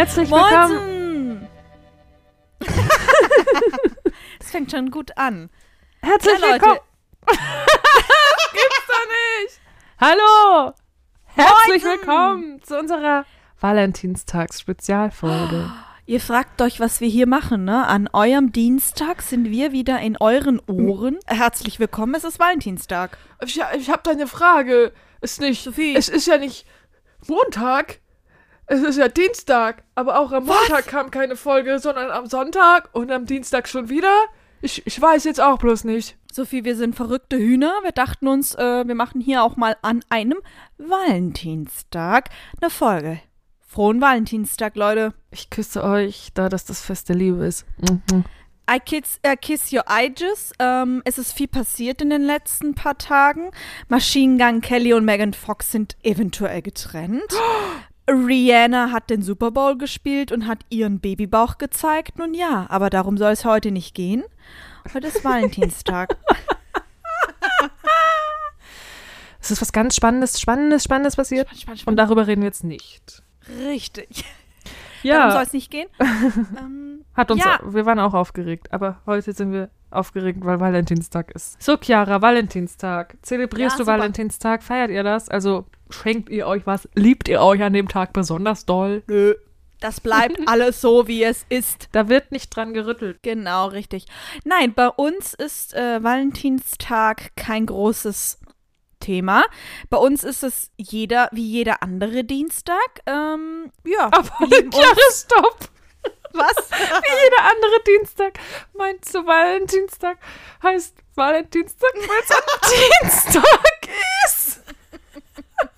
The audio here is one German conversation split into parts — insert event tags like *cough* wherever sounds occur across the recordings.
Herzlich willkommen. *laughs* Es fängt schon gut an. Herzlich Ja, Leute. willkommen. *laughs* Gibt's doch nicht. Hallo. Herzlich Moinsen. willkommen zu unserer Valentinstags-Spezialfolge. Ihr fragt euch, was wir hier machen, ne? An eurem Dienstag sind wir wieder in euren Ohren. Herzlich willkommen, es ist Valentinstag. Ich, ich habe da eine Frage. Ist nicht. Sophie. Es ist ja nicht Montag. Es ist ja Dienstag. Aber auch am Montag kam keine Folge, sondern am Sonntag und am Dienstag schon wieder. Ich, ich weiß jetzt auch bloß nicht. Sophie, wir sind verrückte Hühner. Wir dachten uns, äh, wir machen hier auch mal an einem Valentinstag eine Folge. Frohen Valentinstag, Leute. Ich küsse euch, da das das Fest der Liebe ist. Mhm. I kiss, äh, kiss your eyes. Ähm, es ist viel passiert in den letzten paar Tagen. Machine Gun Kelly und Megan Fox sind eventuell getrennt. *gasps* *gasps* Rihanna hat den Super Bowl gespielt und hat ihren Babybauch gezeigt. Nun ja, aber darum soll es heute nicht gehen. Heute ist Valentinstag. *laughs* Es ist was ganz Spannendes, Spannendes, Spannendes passiert. Spannend, spannend, Und spannend. darüber reden wir jetzt nicht. Richtig. *laughs* Darum soll Ja, es nicht gehen. *laughs* ähm, hat uns, ja. wir waren auch aufgeregt, aber heute sind wir aufgeregt, weil Valentinstag ist. So, Chiara, Valentinstag. Zelebrierst Ja, du super. Valentinstag? Feiert ihr das? Also, schenkt ihr euch was? Liebt ihr euch an dem Tag besonders doll? nö. Das bleibt *laughs* alles so, wie es ist. Da wird nicht dran gerüttelt. Genau, richtig. Nein, bei uns ist äh, Valentinstag kein großes Thema. Bei uns ist es jeder, wie jeder andere Dienstag. Ähm, ja, Aber *laughs* uns. stopp! *laughs* Was? Wie jeder andere Dienstag. Meinst du, Valentinstag heißt Valentinstag, weil es am Dienstag ist?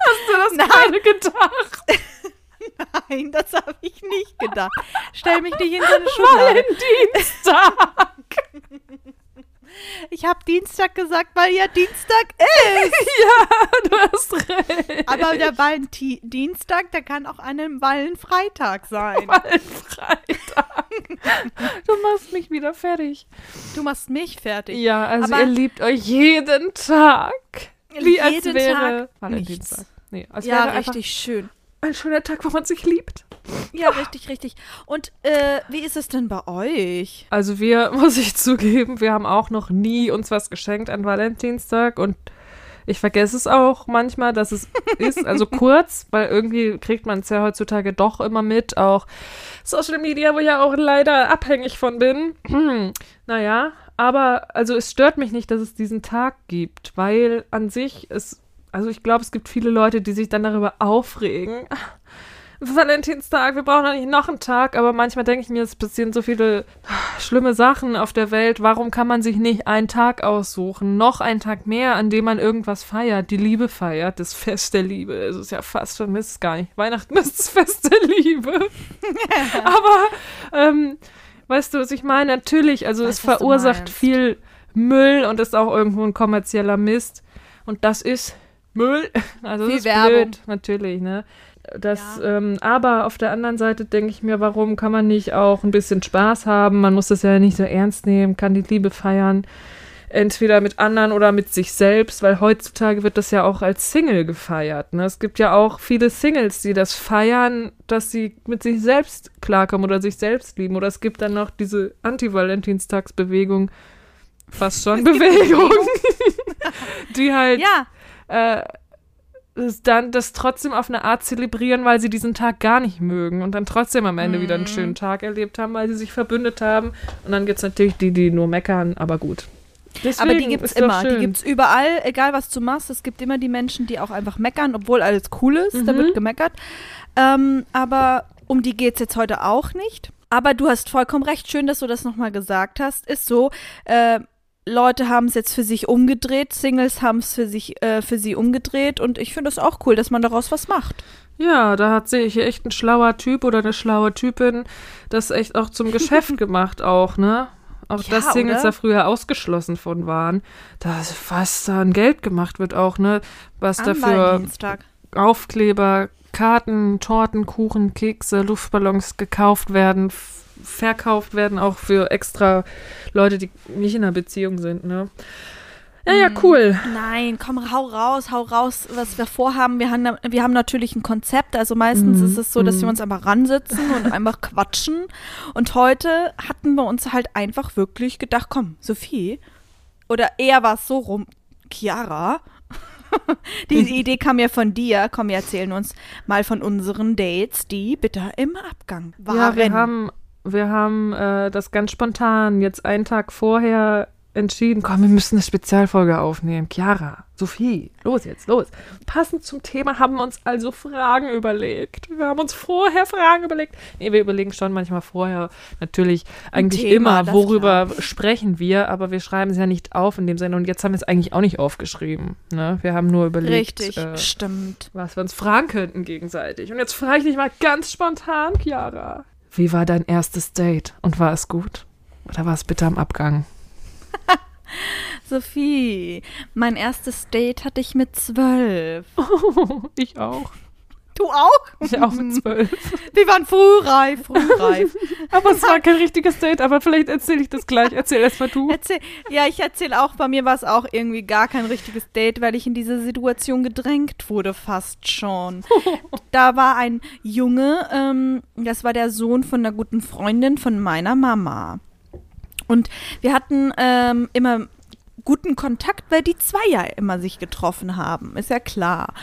Hast du das Nein. gerade gedacht? *laughs* Nein, das habe ich nicht gedacht. Stell mich nicht in so eine Schublade. Valentinstag! *laughs* Ich habe Dienstag gesagt, weil ja Dienstag ist. *laughs* ja, du hast recht. Aber der Valentinstag, der kann auch an einem Wallenfreitag sein. Valenfreitag. Du machst mich wieder fertig. Du machst mich fertig. Ja, also Aber- ihr liebt euch jeden Tag. Wie als wäre Tag Valentinstag. Nee, als Ja, wäre richtig schön. ein schöner Tag, wo man sich liebt. Ja, richtig, richtig. Und äh, wie ist es denn bei euch? Also wir, *laughs* muss ich zugeben, wir haben auch noch nie uns was geschenkt an Valentinstag und ich vergesse es auch manchmal, dass es ist, also *laughs* kurz, weil irgendwie kriegt man es ja heutzutage doch immer mit, auch Social Media, wo ich ja auch leider abhängig von bin. *clears throat* naja, aber also es stört mich nicht, dass es diesen Tag gibt, weil an sich ist, also ich glaube, es gibt viele Leute, die sich dann darüber aufregen. Valentinstag, wir brauchen doch nicht noch einen Tag, aber manchmal denke ich mir, es passieren so viele schlimme Sachen auf der Welt. Warum kann man sich nicht einen Tag aussuchen? Noch einen Tag mehr, an dem man irgendwas feiert, die Liebe feiert, das Fest der Liebe. Es ist ja fast ist gar nicht. Weihnachten *laughs* ist das Fest der Liebe. *laughs* aber, ähm, weißt du, was ich meine? Natürlich, also weiß, es verursacht viel Müll und ist auch irgendwo ein kommerzieller Mist. Und das ist Müll. *laughs* Also Viel das ist Werbung. blöd, natürlich, ne? Das, ähm, aber auf der anderen Seite denke ich mir, warum kann man nicht auch ein bisschen Spaß haben? Man muss das ja nicht so ernst nehmen, kann die Liebe feiern. Entweder mit anderen oder mit sich selbst, weil heutzutage wird das ja auch als Single gefeiert. Ne? Es gibt ja auch viele Singles, die das feiern, dass sie mit sich selbst klarkommen oder sich selbst lieben. Oder es gibt dann noch diese Anti-Valentinstagsbewegung, fast schon *laughs* Bewegung, die halt Ja, äh, dann das trotzdem auf eine Art zelebrieren, weil sie diesen Tag gar nicht mögen und dann trotzdem am Ende wieder einen schönen Tag erlebt haben, weil sie sich verbündet haben. Und dann gibt es natürlich die, die nur meckern, aber gut. Deswegen aber die ist doch immer. Die schön. gibt's überall, egal was du machst. Es gibt immer die Menschen, die auch einfach meckern, obwohl alles cool ist. Da Mhm. wird gemeckert. Ähm, aber um die geht's jetzt heute auch nicht. Aber du hast vollkommen recht. Schön, dass du das nochmal gesagt hast. Ist so. Äh, Leute haben es jetzt für sich umgedreht, Singles haben es für sich äh, für sie umgedreht und ich finde es auch cool, dass man daraus was macht. Ja, da hat sich hier echt ein schlauer Typ oder eine schlaue Typin das echt auch zum Geschäft *laughs* gemacht auch, ne? Auch Ja, dass Singles oder? da früher ausgeschlossen von waren, dass was da an Geld gemacht wird auch, ne? Was dafür. Aufkleber, Karten, Torten, Kuchen, Kekse, Luftballons gekauft werden, verkauft werden, auch für extra Leute, die nicht in einer Beziehung sind, ne? Ja, ja, cool. Nein, komm, hau raus, hau raus, was wir vorhaben. Wir haben, wir haben natürlich ein Konzept. Also meistens Mhm, ist es so, dass mhm. wir uns einfach ransitzen und einfach quatschen. Und heute hatten wir uns halt einfach wirklich gedacht, komm, Sophie, oder eher war es so rum, Chiara. *laughs* Die *laughs* Idee kam ja von dir. Komm, wir erzählen uns mal von unseren Dates, die bitter im Abgang waren. Ja, wir haben, wir haben äh, das ganz spontan jetzt einen Tag vorher entschieden, komm, wir müssen eine Spezialfolge aufnehmen. Chiara, Sophie, los jetzt, los. Passend zum Thema haben wir uns also Fragen überlegt. Wir haben uns vorher Fragen überlegt. Nee, wir überlegen schon manchmal vorher natürlich eigentlich Thema, immer, worüber sprechen wir, aber wir schreiben es ja nicht auf in dem Sinne. Und jetzt haben wir es eigentlich auch nicht aufgeschrieben. Ne? Wir haben nur überlegt, Richtig, äh, stimmt. was wir uns fragen könnten gegenseitig. Und jetzt frage ich dich mal ganz spontan, Chiara. Wie war dein erstes Date? Und war es gut? Oder war es bitter am Abgang? *laughs* Sophie, mein erstes Date hatte ich mit zwölf. *laughs* ich auch. Du auch? Ich auch mit zwölf. *laughs* Wir waren frühreif, frühreif. aber es war kein richtiges Date, aber vielleicht erzähle ich das gleich. Erzähl erst mal du. Erzähl, ja, ich erzähle auch, bei mir war es auch irgendwie gar kein richtiges Date, weil ich in diese Situation gedrängt wurde, fast schon. Da war ein Junge, ähm, das war der Sohn von einer guten Freundin von meiner Mama. Und wir hatten ähm, immer guten Kontakt, weil die zwei ja immer sich getroffen haben, ist ja klar.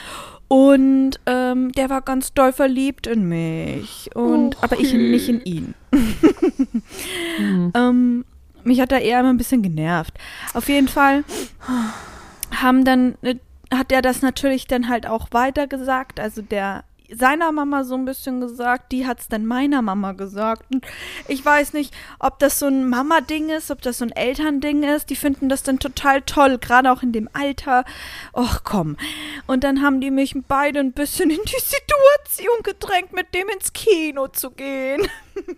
Und ähm, der war ganz doll verliebt in mich. Und Och, aber ich nicht in ihn. Hm. *laughs* Ähm, mich hat er eher immer ein bisschen genervt. Auf jeden Fall haben dann, äh, hat er das natürlich dann halt auch weitergesagt. Also der seiner Mama so ein bisschen gesagt, die hat es dann meiner Mama gesagt. Und ich weiß nicht, ob das so ein Mama-Ding ist, ob das so ein Elternding ist. Die finden das dann total toll, gerade auch in dem Alter. Och komm. Und dann haben die mich beide ein bisschen in die Situation gedrängt, mit dem ins Kino zu gehen.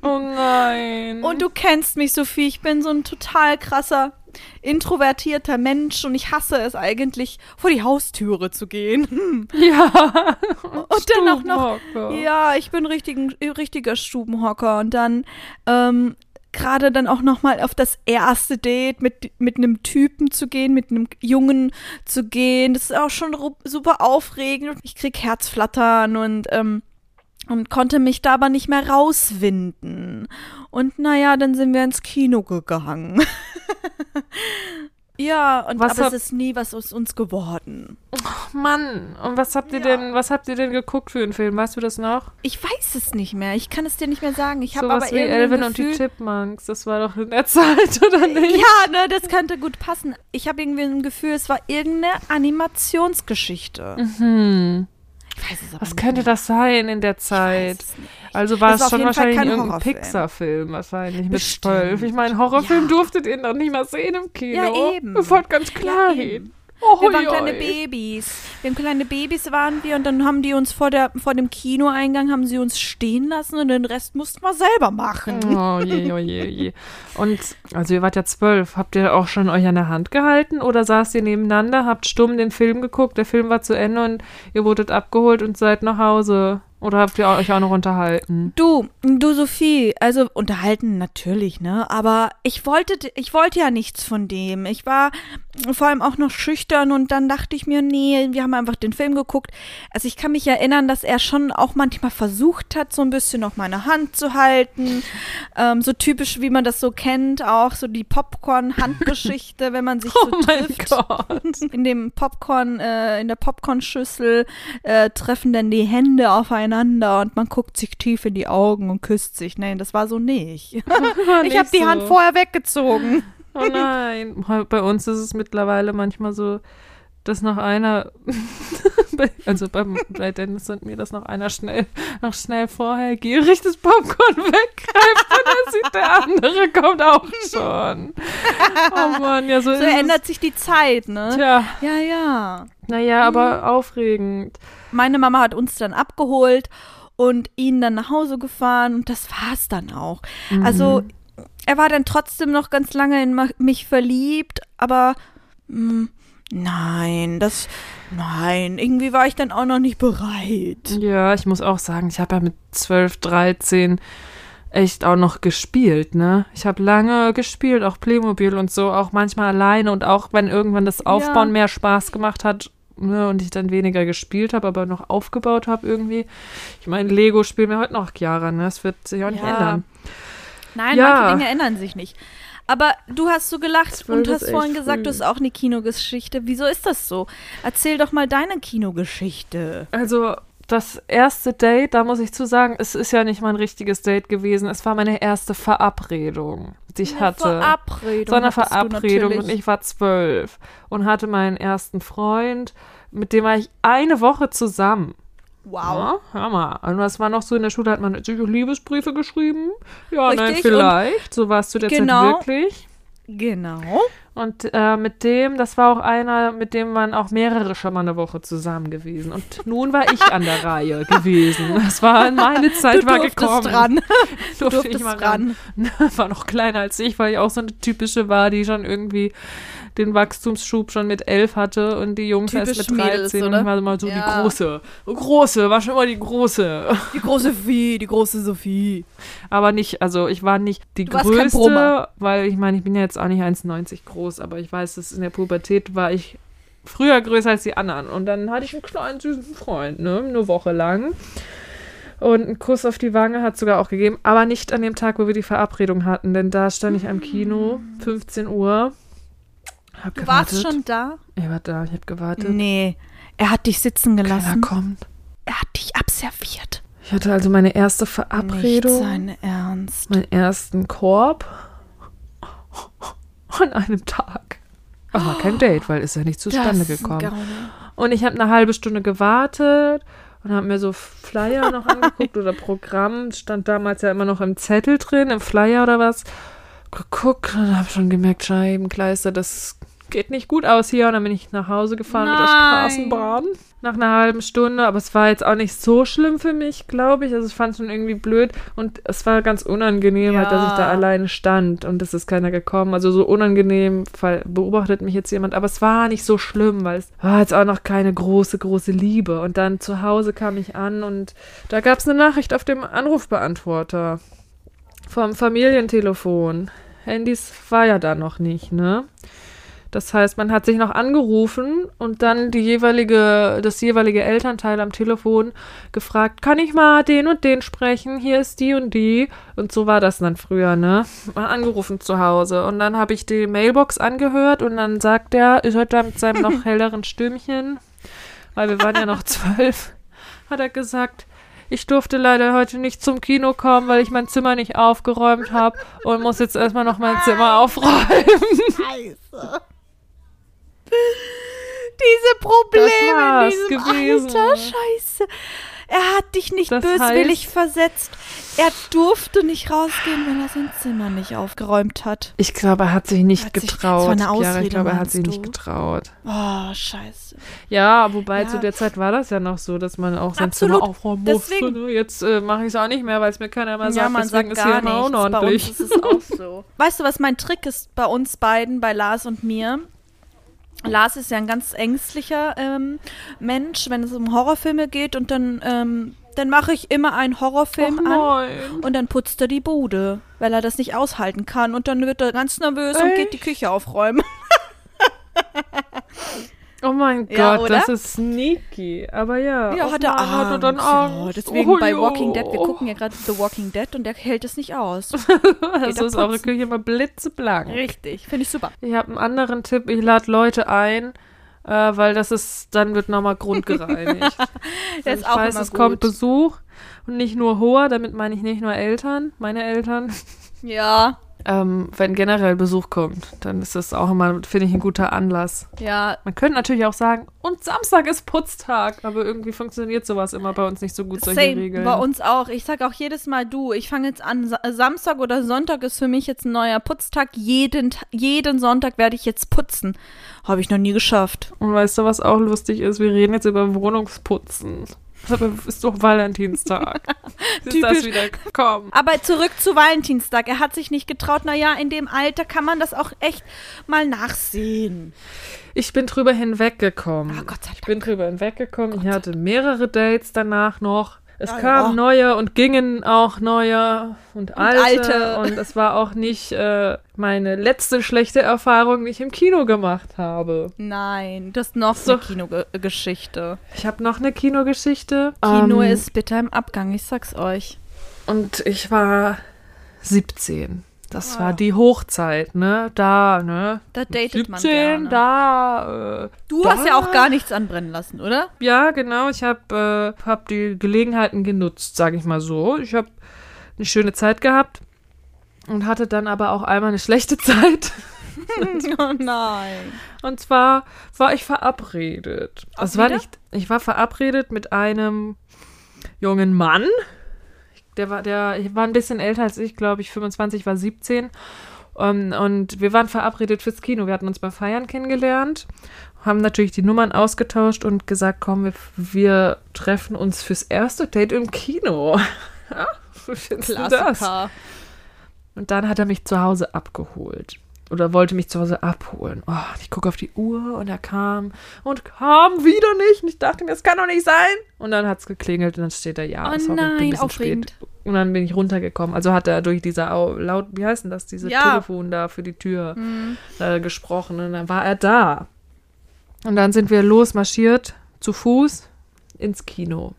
Oh nein. Und du kennst mich, Sophie. Ich bin so ein total krasser, introvertierter Mensch und ich hasse es eigentlich, vor die Haustüre zu gehen. *laughs* ja. Und dann auch noch. Ja, ich bin richtig, richtiger Stubenhocker. Und dann ähm, gerade dann auch noch mal auf das erste Date mit, mit einem Typen zu gehen, mit einem Jungen zu gehen. Das ist auch schon super aufregend. Ich krieg Herzflattern und ähm, und konnte mich da aber nicht mehr rauswinden. Und naja, dann sind wir ins Kino gegangen. *laughs* *laughs* ja, und Was aber hab- es ist nie was aus uns geworden. Mann, und was habt ihr Ja. denn, was habt ihr denn geguckt für einen Film? Weißt du das noch? Ich weiß es nicht mehr. Ich kann es dir nicht mehr sagen. Ich habe Sowas aber wie irgendwie Elvin ein und die Gefühl, Chipmunks. Das war doch in der *laughs* Zeit, oder nicht? Ja, ne, das könnte gut passen. Ich habe irgendwie ein Gefühl, es war irgendeine Animationsgeschichte. Hm. Was könnte das sein in der Zeit? Also war es schon wahrscheinlich irgendein. Pixar-Film, wahrscheinlich mit Bestimmt. zwölf. Ich meine, Horrorfilm Ja. durftet ihr noch nicht mal sehen im Kino. Ja, eben. Wir wollten ganz klar Ja, hin. Oh, Wir waren kleine. Babys. Wir haben kleine Babys waren wir und dann haben die uns vor, der, vor dem Kinoeingang haben sie uns stehen lassen und den Rest mussten wir selber machen. Oh je, oh je, oh je. Und, also ihr wart ja zwölf. Habt ihr auch schon euch an der Hand gehalten oder saßt ihr nebeneinander, habt stumm den Film geguckt, der Film war zu Ende und ihr wurdet abgeholt und seid nach Hause? Oder habt ihr euch auch noch unterhalten? Du, du Sophie, also unterhalten natürlich, ne? Aber ich wollte, ich wollte ja nichts von dem. Ich war vor allem auch noch schüchtern und dann dachte ich mir, nee, wir haben einfach den Film geguckt. Also ich kann mich erinnern, dass er schon auch manchmal versucht hat, so ein bisschen noch meine Hand zu halten. Ähm, so typisch, wie man das so kennt, auch so die Popcorn-Handgeschichte, wenn man sich *laughs* so Oh mein trifft Gott. in dem Popcorn, äh, in der Popcornschüssel äh, treffen dann die Hände aufeinander und man guckt sich tief in die Augen und küsst sich. Nein, das war so nicht. *laughs* Ich habe die so. Hand vorher weggezogen. Oh nein. Bei uns ist es mittlerweile manchmal so, dass noch einer, *laughs* also beim, bei Dennis und mir, dass noch einer schnell, noch schnell vorher gierig das Popcorn *laughs* weggreift und dann sieht der andere kommt auch schon. Oh Mann, ja, so, So ändert sich die Zeit, es. ne? Tja, Ja, ja. naja, aber aufregend. Meine Mama hat uns dann abgeholt und ihn dann nach Hause gefahren und das war's dann auch. Also er war dann trotzdem noch ganz lange in mich verliebt, aber mm, nein, das nein, irgendwie war ich dann auch noch nicht bereit. Ja, ich muss auch sagen, ich habe ja mit 12, 13 echt auch noch gespielt, ne? Ich habe lange gespielt, auch Playmobil und so, auch manchmal alleine und auch wenn irgendwann das Aufbauen Ja. mehr Spaß gemacht hat ne, und ich dann weniger gespielt habe, aber noch aufgebaut habe irgendwie. Ich meine, Lego spielen wir heute noch, Chiara, ne? Das wird sich auch nicht Ja. ändern. Nein, Ja. manche Dinge ändern sich nicht. Aber du hast so gelacht und hast vorhin gesagt, früh. du hast auch eine Kinogeschichte. Wieso ist das so? Erzähl doch mal deine Kinogeschichte. Also das erste Date, da muss ich zu sagen, es ist ja nicht mein richtiges Date gewesen. Es war meine erste Verabredung, die ich hatte. Verabredung. so eine Verabredung und ich war zwölf und hatte meinen ersten Freund, mit dem war ich eine Woche zusammen. Wow. Ja, hör mal. Und was war noch so in der Schule? Hat man natürlich auch Liebesbriefe geschrieben? Ja, nein, Richtig, vielleicht. So warst du der Genau. Zeit wirklich. Genau. Und äh, mit dem, das war auch einer, mit dem waren auch mehrere schon mal eine Woche zusammen gewesen. Und *laughs* nun war ich an der Reihe gewesen. Das war meine Zeit Du war gekommen. dran. *laughs* Durfte ich mal ran. ran. *laughs* War noch kleiner als ich, weil ich auch so eine typische war, die schon irgendwie den Wachstumsschub schon mit elf hatte und die Jungs erst mit 13 Mädels, und war immer so Ja. die große. Große, war schon immer die große. Die große Sophie, die große Sophie. Aber nicht, also ich war nicht die Du größte, weil ich meine, ich bin ja jetzt auch nicht 1,90 groß, aber ich weiß, dass in der Pubertät war ich früher größer als die anderen. Und dann hatte ich einen kleinen süßen Freund, ne, eine Woche lang. Und einen Kuss auf die Wange hat sogar auch gegeben, aber nicht an dem Tag, wo wir die Verabredung hatten, denn da stand ich am Kino, 15 Uhr. Hab Du gewartet. warst schon da? Ich war da, ich habe gewartet. Nee. Er hat dich sitzen Keiner gelassen. kommt. Er hat dich abserviert. Ich hatte also meine erste Nicht Verabredung. sein Ernst. meinen ersten Korb an einem Tag. Aber kein Date, weil ist ja nicht zustande gekommen. Und ich habe eine halbe Stunde gewartet und habe mir so Flyer noch *laughs* angeguckt oder Programm. Stand damals ja immer noch im Zettel drin, im Flyer oder was. Geguckt und habe schon gemerkt, Scheibenkleister, das geht nicht gut aus hier. Und dann bin ich nach Hause gefahren mit der Nein. Straßenbahn. Nach einer halben Stunde, aber es war jetzt auch nicht so schlimm für mich, glaube ich. Also ich fand es schon irgendwie blöd und es war ganz unangenehm, halt, dass ich da Ja. alleine stand und es ist keiner gekommen. Also so unangenehm, weil beobachtet mich jetzt jemand, aber es war nicht so schlimm, weil es war jetzt auch noch keine große, große Liebe. Und dann zu Hause kam ich an und da gab es eine Nachricht auf dem Anrufbeantworter vom Familientelefon. Handys war ja da noch nicht, ne? Das heißt, man hat sich noch angerufen und dann die jeweilige, das jeweilige Elternteil am Telefon gefragt, kann ich mal den und den sprechen? Hier ist die und die. Und so war das dann früher, ne? Mal angerufen zu Hause. Und dann habe ich die Mailbox angehört und dann sagt er, ist heute mit seinem noch *laughs* helleren Stimmchen, weil wir waren ja noch zwölf, hat er gesagt, ich durfte leider heute nicht zum Kino kommen, weil ich mein Zimmer nicht aufgeräumt habe und muss jetzt erstmal noch mein Zimmer aufräumen. Scheiße. *laughs* *laughs* Diese Probleme in diesem gewesen. Alter, scheiße. Er hat dich nicht Das böswillig heißt- versetzt. Er durfte nicht rausgehen, wenn er sein Zimmer nicht aufgeräumt hat. Ich glaube, er hat sich nicht Hat sich- getraut. das war eine. Ausrede, ich glaube, er hat sich nicht du? getraut. Oh, scheiße. Ja, wobei Ja. zu der Zeit war das ja noch so, dass man auch sein Absolut. Zimmer aufräumen musste. Deswegen. Ne? Jetzt äh, mache ich es auch nicht mehr, weil es mir keiner mehr ja, sagt. man Deswegen sagt ist hier gar immer nichts. Bei uns ist es auch so. *laughs* Weißt du, was mein Trick ist bei uns beiden, bei Lars und mir? Lars ist ja ein ganz ängstlicher ähm, Mensch, wenn es um Horrorfilme geht und dann, ähm, dann mache ich immer einen Horrorfilm Och, an nein. und dann putzt er die Bude, weil er das nicht aushalten kann und dann wird er ganz nervös und geht die Echt? Küche aufräumen. *laughs* Oh mein Ja, Gott, oder? das ist sneaky. Aber ja, Ja, auf hat er einmal hat er Angst. dann Ja, Angst. deswegen Oh, bei. Walking Dead, wir gucken ja gerade The Walking Dead und der hält es nicht aus. *laughs* Also er ist eure. Küche immer blitzeblank. Richtig, finde ich super. Ich habe einen anderen Tipp. Ich lade Leute ein, äh, weil das ist, dann wird nochmal grundgereinigt. Der *laughs* ich ist auch weiß, es kommt gut. Besuch und nicht nur hoher, damit meine ich nicht nur Eltern, meine Eltern. Ja, *laughs* Ähm, wenn generell Besuch kommt, dann ist das auch immer, finde ich, ein guter Anlass. ja, Man könnte natürlich auch sagen, und Samstag ist Putztag, aber irgendwie funktioniert sowas immer bei uns nicht so gut, solche Same, Regeln. bei uns auch. Ich sag auch jedes Mal du. Ich fange jetzt an, Sa Samstag oder Sonntag ist für mich jetzt ein neuer Putztag. Jeden, jeden Sonntag werde ich jetzt putzen. Habe ich noch nie geschafft. Und weißt du, was auch lustig ist? Wir reden jetzt über Wohnungsputzen. Aber ist doch Valentinstag. *laughs* ist das wieder gekommen? Aber zurück zu Valentinstag. Er hat sich nicht getraut. Naja, in dem Alter kann man das auch echt mal nachsehen. Ich bin drüber hinweggekommen. Ah, Gott sei Ich bin drüber hinweggekommen. Ich hatte mehrere Dates danach noch. Es Ah, kamen ja. neue und gingen auch neue und alte. alte. Und es war auch nicht äh, meine letzte schlechte Erfahrung, die ich im Kino gemacht habe. Nein, das ist noch So. eine Kinogeschichte. Ich habe noch eine Kinogeschichte. Kino Ähm, ist bitter im Abgang, ich sag's euch. Und ich war 17. Das Ah. war die Hochzeit, ne? Da, ne? Da datet man 17, gerne. da. Äh, Du da. hast ja auch gar nichts anbrennen lassen, oder? Ja, genau. Ich habe äh, hab die Gelegenheiten genutzt, sage ich mal so. Ich habe eine schöne Zeit gehabt und hatte dann aber auch einmal eine schlechte *laughs* Zeit. *laughs* oh nein. Und zwar war ich verabredet. Auch Es war nicht. Ich war verabredet mit einem jungen Mann. Der war, der war ein bisschen älter als ich, glaube ich, 25, war 17. Um, und wir waren verabredet fürs Kino. Wir hatten uns beim Feiern kennengelernt, haben natürlich die Nummern ausgetauscht und gesagt, komm, wir, wir treffen uns fürs erste Date im Kino. *laughs* Ja? Klassiker. Und dann hat er mich zu Hause abgeholt. Oder wollte mich zu Hause abholen. Oh, ich gucke auf die Uhr und er kam und kam wieder nicht. Und ich dachte mir, das kann doch nicht sein. Und dann hat es geklingelt und dann steht er, ja, Oh sorry, ich bin ein nein, bisschen aufregend. spät. Und dann bin ich runtergekommen. Also hat er durch diese Au laut, wie heißt denn das, diese Ja. Telefon da für die Tür Mhm. äh, gesprochen. Und dann war er da. Und dann sind wir losmarschiert, zu Fuß, ins Kino.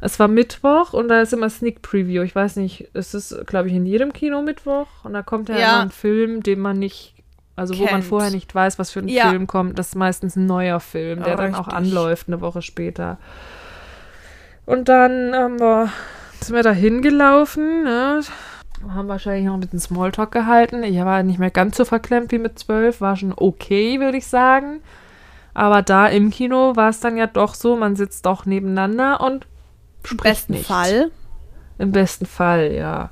Es war Mittwoch und da ist immer Sneak Preview. Ich weiß nicht, es ist, glaube ich, in jedem Kino Mittwoch. Und da kommt ja, Ja. immer ein Film, den man nicht, also wo man Kennt. vorher nicht weiß, was für ein Ja. Film kommt. Das ist meistens ein neuer Film, der Ja, dann auch richtig. anläuft eine Woche später. Und dann haben wir, sind wir da hingelaufen, ne? Haben wahrscheinlich noch ein bisschen Smalltalk gehalten. Ich war nicht mehr ganz so verklemmt wie mit zwölf, war schon okay, würde ich sagen. Aber da im Kino war es dann ja doch so, man sitzt doch nebeneinander und Im spricht besten nicht. Fall. Im besten Fall, ja.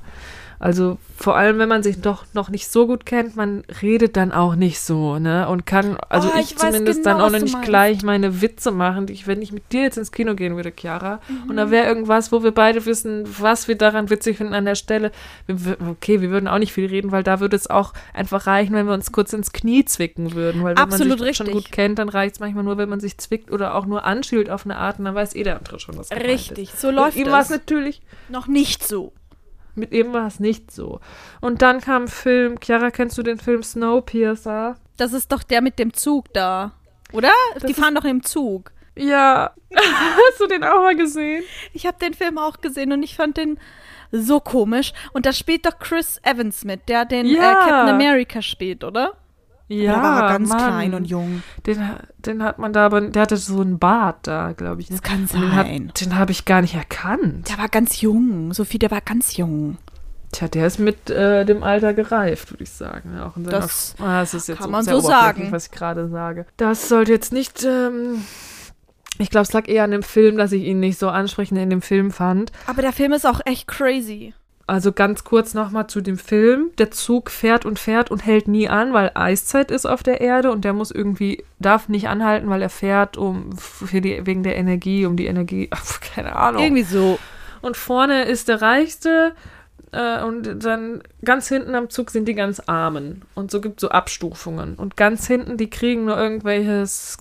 Also vor allem, wenn man sich doch noch nicht so gut kennt, man redet dann auch nicht so, ne? Und kann, also Oh, ich, ich zumindest genau, dann auch noch nicht gleich meine Witze machen, die ich, wenn ich mit dir jetzt ins Kino gehen würde, Chiara, und Mhm. da wäre irgendwas, wo wir beide wissen, was wir daran witzig finden an der Stelle. Wir, okay, wir würden auch nicht viel reden, weil da würde es auch einfach reichen, wenn wir uns kurz ins Knie zwicken würden. Weil wenn Absolut man sich schon gut kennt, dann reicht es manchmal nur, wenn man sich zwickt oder auch nur anschielt auf eine Art und dann weiß eh der andere schon, was gemeint Richtig, ist. so läuft Mit ihm war es es. natürlich Noch nicht so. Mit ihm war es nicht so. Und dann kam ein Film, Chiara, kennst du den Film Snowpiercer? Das ist doch der mit dem Zug da. Oder? Die ist- fahren doch im Zug. Ja. *laughs* Hast du den auch mal gesehen? Ich habe den Film auch gesehen und ich fand den so komisch. Und da spielt doch Chris Evans mit, der den Ja. äh, Captain America spielt, oder? Ja, da war ganz Mann. klein und jung. Den, den hat man da, aber der hatte so einen Bart da, glaube ich. ne? Das kann Und Den, hat- sein. den habe ich gar nicht erkannt. Der war ganz jung. Sophie, der war ganz jung. Tja, der ist mit äh, dem Alter gereift, würde ich sagen. Ja, auch in seiner- Das ah, das ist jetzt kann man sehr so sagen. was ich gerade sage. Das sollte jetzt nicht. Ähm, ich glaube, es lag eher an dem Film, dass ich ihn nicht so ansprechend in dem Film fand. Aber der Film ist auch echt crazy. Also ganz kurz nochmal zu dem Film. Der Zug fährt und fährt und hält nie an, weil Eiszeit ist auf der Erde und der muss irgendwie, darf nicht anhalten, weil er fährt um für die, wegen der Energie, um die Energie, *laughs* ach, keine Ahnung. Irgendwie so. Und vorne ist der Reichste äh, und dann ganz hinten am Zug sind die ganz Armen. Und so gibt es so Abstufungen. Und ganz hinten, die kriegen nur irgendwelches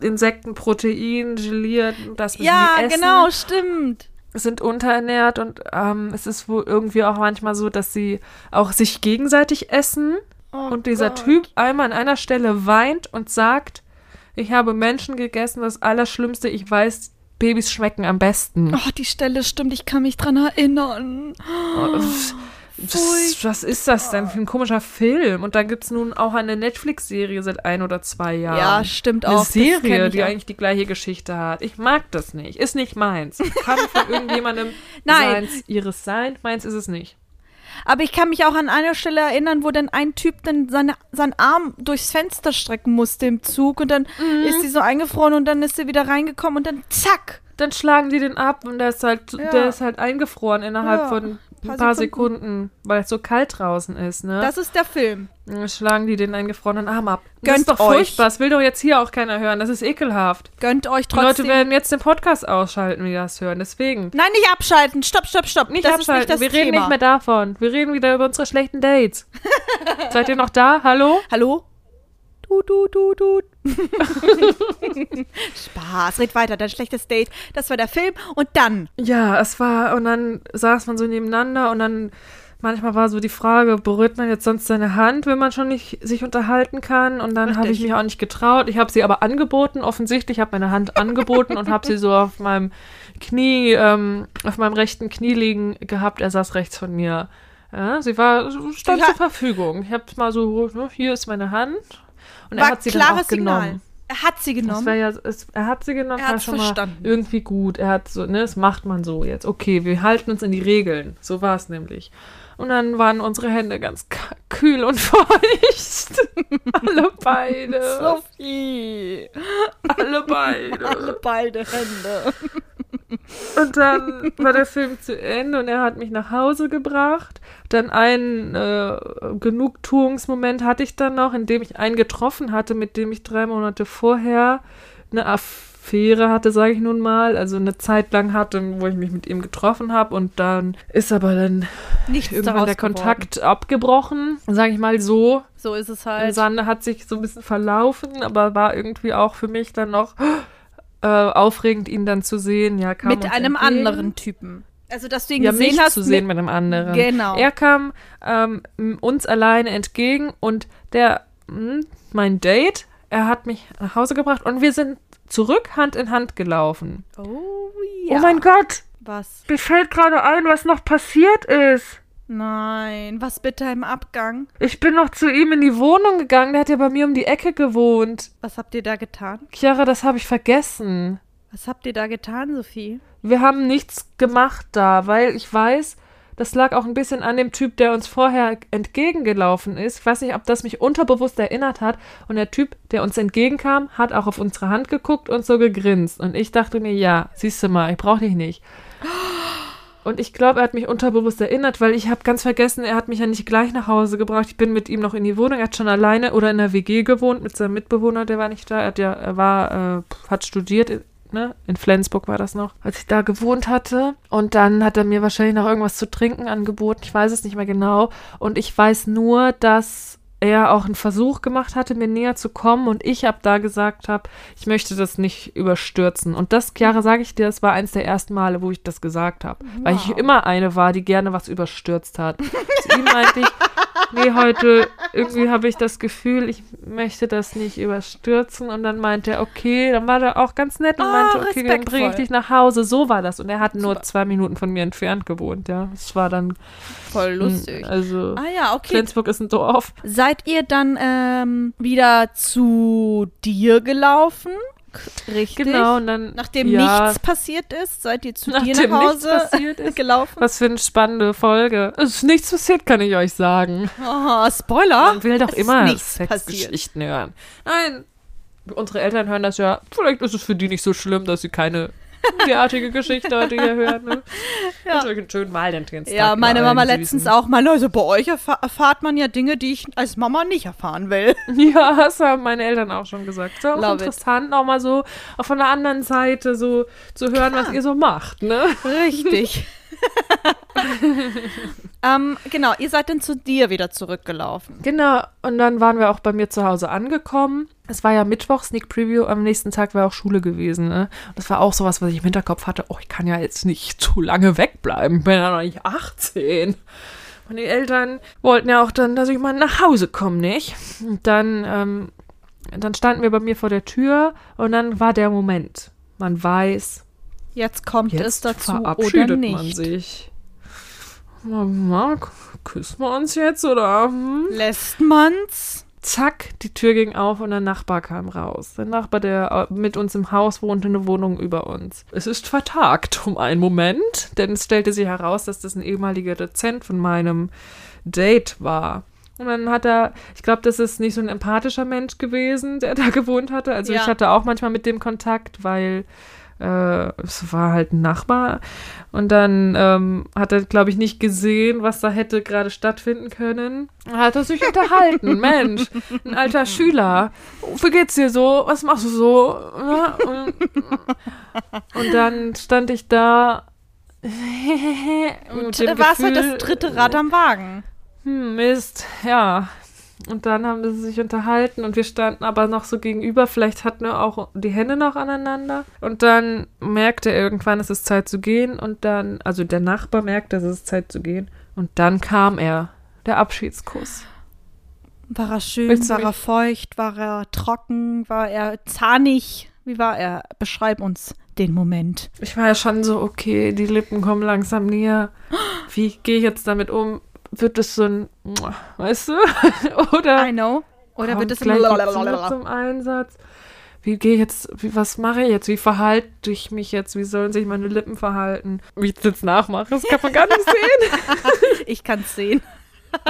Insektenprotein, geliert, das müssen Ja, essen genau, stimmt. Sind unterernährt und ähm, es ist wohl irgendwie auch manchmal so, dass sie auch sich gegenseitig essen Oh und dieser Gott. Typ einmal an einer Stelle weint und sagt, ich habe Menschen gegessen, das Allerschlimmste, ich weiß, Babys schmecken am besten. Oh, die Stelle stimmt, ich kann mich dran erinnern. Oh, pff, was, ist das denn für ein komischer Film? Und dann gibt es nun auch eine Netflix-Serie seit ein oder zwei Jahren. Ja, stimmt Eine auch. das kenn Serie, die auch. eigentlich die gleiche Geschichte hat. Ich mag das nicht. Ist nicht meins. Kann von *laughs* irgendjemandem Nein. seins, ihres sein. Meins ist es nicht. Aber ich kann mich auch an eine Stelle erinnern, wo dann ein Typ dann seine, seinen Arm durchs Fenster strecken musste im Zug und dann Mhm. ist sie so eingefroren und dann ist sie wieder reingekommen und dann zack. Dann schlagen die den ab und der ist halt, Ja. der ist halt eingefroren innerhalb Ja, von paar paar, Sekunden. Sekunden, weil es so kalt draußen ist, ne? Das ist der Film. Dann schlagen die den eingefrorenen Arm ab. das Gönnt ist doch euch. furchtbar. Das will doch jetzt hier auch keiner hören. Das ist ekelhaft. Gönnt euch Die Leute trotzdem. werden jetzt den Podcast ausschalten, die das hören. Deswegen. Nein, nicht abschalten. Stopp, stopp, stopp. Nicht das abschalten. Nicht das Wir reden Thema. nicht mehr davon. Wir reden wieder über unsere schlechten Dates. *laughs* Seid ihr noch da? Hallo? Hallo? Du, du, du, du. Spaß. Red weiter, dein schlechtes Date. Das war der Film. Und dann. Ja, es war, und dann saß man so nebeneinander und dann manchmal war so die Frage, berührt man jetzt sonst seine Hand, wenn man schon nicht sich unterhalten kann? Und dann habe ich mich auch nicht getraut. Ich habe sie aber angeboten, offensichtlich. Ich habe meine Hand angeboten und habe sie so auf meinem Knie, ähm, auf meinem rechten Knie liegen gehabt. Er saß rechts von mir. Ja, sie war, stand Ja. zur Verfügung. Ich habe mal so, ne, hier ist meine Hand. Und war er hat sie dann klares auch genommen. Signal. Er hat sie genommen. ja, es, er hat sie genommen, Er war hat's schon verstanden. mal irgendwie gut. Er hat so, ne, das macht man so jetzt. Okay, wir halten uns in die Regeln. So war es nämlich. Und dann waren unsere Hände ganz kühl und *laughs* feucht. alle beide. *laughs* Sophie. alle beide. Alle beide Hände. Und dann war der Film zu Ende und er hat mich nach Hause gebracht. Dann einen äh, Genugtuungsmoment hatte ich dann noch, in dem ich einen getroffen hatte, mit dem ich drei Monate vorher eine Affäre hatte, sage ich nun mal. Also eine Zeit lang hatte, wo ich mich mit ihm getroffen habe. Und dann ist aber dann Nichts irgendwann der geworden. Kontakt abgebrochen, sage ich mal so. So ist es halt. Sande hat sich so ein bisschen verlaufen, aber war irgendwie auch für mich dann noch äh, aufregend, ihn dann zu sehen. Ja, kam Mit einem entgegen. anderen Typen. Also, dass du ihn Ja, gesehen mich hast. zu sehen mit, mit einem anderen. Genau. Er kam ähm, uns alleine entgegen und der, mh, mein Date, er hat mich nach Hause gebracht und wir sind zurück Hand in Hand gelaufen. oh, ja. Oh mein Gott, Was? mir fällt gerade ein, was noch passiert ist. Nein. Was bitte im Abgang? Ich bin noch zu ihm in die Wohnung gegangen, der hat ja bei mir um die Ecke gewohnt. Was habt ihr da getan? Chiara, das habe ich vergessen. Was habt ihr da getan, Sophie? Wir haben nichts gemacht da, weil ich weiß, das lag auch ein bisschen an dem Typ, der uns vorher entgegengelaufen ist. Ich weiß nicht, ob das mich unterbewusst erinnert hat. Und der Typ, der uns entgegenkam, hat auch auf unsere Hand geguckt und so gegrinst. Und ich dachte mir, ja, siehst du mal, ich brauche dich nicht. *gasps* Und ich glaube, er hat mich unterbewusst erinnert, weil ich habe ganz vergessen, er hat mich ja nicht gleich nach Hause gebracht. Ich bin mit ihm noch in die Wohnung. Er hat schon alleine oder in der WG gewohnt mit seinem Mitbewohner, der war nicht da. Er hat ja, er war, äh, hat studiert, ne? In Flensburg war das noch, als ich da gewohnt hatte. Und dann hat er mir wahrscheinlich noch irgendwas zu trinken angeboten. Ich weiß es nicht mehr genau. Und ich weiß nur, dass er auch einen Versuch gemacht hatte, mir näher zu kommen und ich ab da gesagt habe, ich möchte das nicht überstürzen. Und das, Chiara, sage ich dir, das war eins der ersten Male, wo ich das gesagt habe. Weil ich immer eine war, die gerne was überstürzt hat. Zu ihm meinte ich, nee, heute irgendwie habe ich das Gefühl, ich möchte das nicht überstürzen. Und dann meinte er, okay, dann war er auch ganz nett und Ah, meinte, okay, dann bringe ich respektvoll. dich nach Hause. So war das. Und er hat nur Super. zwei Minuten von mir entfernt gewohnt, ja. Das war dann, Voll lustig. also, Ah ja, okay. Flensburg ist ein Dorf. Seid ihr dann ähm, wieder zu dir gelaufen? Richtig. Genau, und dann. Nachdem ja, nichts passiert ist, seid ihr zu dir nach Hause ist. *laughs* gelaufen? Was für eine spannende Folge. Es ist nichts passiert, kann ich euch sagen. Oh, Spoiler. Man will doch Es immer. Sexgeschichten hören. Nein, unsere Eltern hören das ja. Vielleicht ist es für die nicht so schlimm, dass sie keine *laughs* derartige Geschichte heute hier hören. Ne? Ja. Ja. einen schönen Valentinstag. Ja, meine Mama letztens auch mal. Also bei euch erfa erfahrt man ja Dinge, die ich als Mama nicht erfahren will. *laughs* Ja, das haben meine Eltern auch schon gesagt. Ist auch Love it. interessant, auch mal so auch von der anderen Seite so zu hören, was ihr so macht, ne? Richtig. *laughs* *laughs* ähm, genau, ihr seid dann zu dir wieder zurückgelaufen. Genau, und dann waren wir auch bei mir zu Hause angekommen. Es war ja Mittwoch, Sneak Preview, am nächsten Tag wäre auch Schule gewesen. Ne? Das war auch sowas, was ich im Hinterkopf hatte. Oh, ich kann ja jetzt nicht *laughs* zu lange wegbleiben. Ich bin ja noch nicht 18. Und die Eltern wollten ja auch dann, dass ich mal nach Hause komme, nicht? Und dann, ähm, dann standen wir bei mir vor der Tür und dann war der Moment. Man weiß, Jetzt kommt es jetzt dazu verabschiedet oder man nicht. sich. Mama, küssen wir uns jetzt oder? Hm? Lässt man's? Zack, die Tür ging auf und der Nachbar kam raus. Der Nachbar, der äh, mit uns im Haus wohnte, eine Wohnung über uns. Es ist vertagt um einen Moment, denn es stellte sich heraus, dass das ein ehemaliger Dozent von meinem Date war. Und dann hat er, ich glaube, das ist nicht so ein empathischer Mensch gewesen, der *laughs* da gewohnt hatte. Also Ja. ich hatte auch manchmal mit dem Kontakt, weil äh, es war halt ein Nachbar. Und dann ähm, hat er, glaube ich, nicht gesehen, was da hätte gerade stattfinden können. Hat er sich *laughs* unterhalten. Mensch, ein alter Schüler. Wie geht's dir so? Was machst du so? Ja, und, und dann stand ich da. *laughs* mit dem War es halt das dritte Rad am Wagen. hm, Mist, ja. Und dann haben sie sich unterhalten und wir standen aber noch so gegenüber. Vielleicht hatten wir auch die Hände noch aneinander. Und dann merkte er irgendwann, es ist Zeit zu gehen. Und dann, also der Nachbar merkte, es ist Zeit zu gehen. Und dann kam er, der Abschiedskuss. War er schön, Willst war er feucht, war er trocken, war er zahnig? Wie war er? Beschreib uns den Moment. Ich war ja schon so, okay, die Lippen kommen langsam näher. Wie gehe ich jetzt damit um? Wird es so ein, weißt du? *laughs* Oder I know. Oder wird es gleich zum Einsatz? Wie gehe ich jetzt, wie, was mache ich jetzt? Wie verhalte ich mich jetzt? Wie sollen sich meine Lippen verhalten? Wie ich es jetzt nachmache, das kann man gar nicht sehen. *laughs* Ich kann's sehen.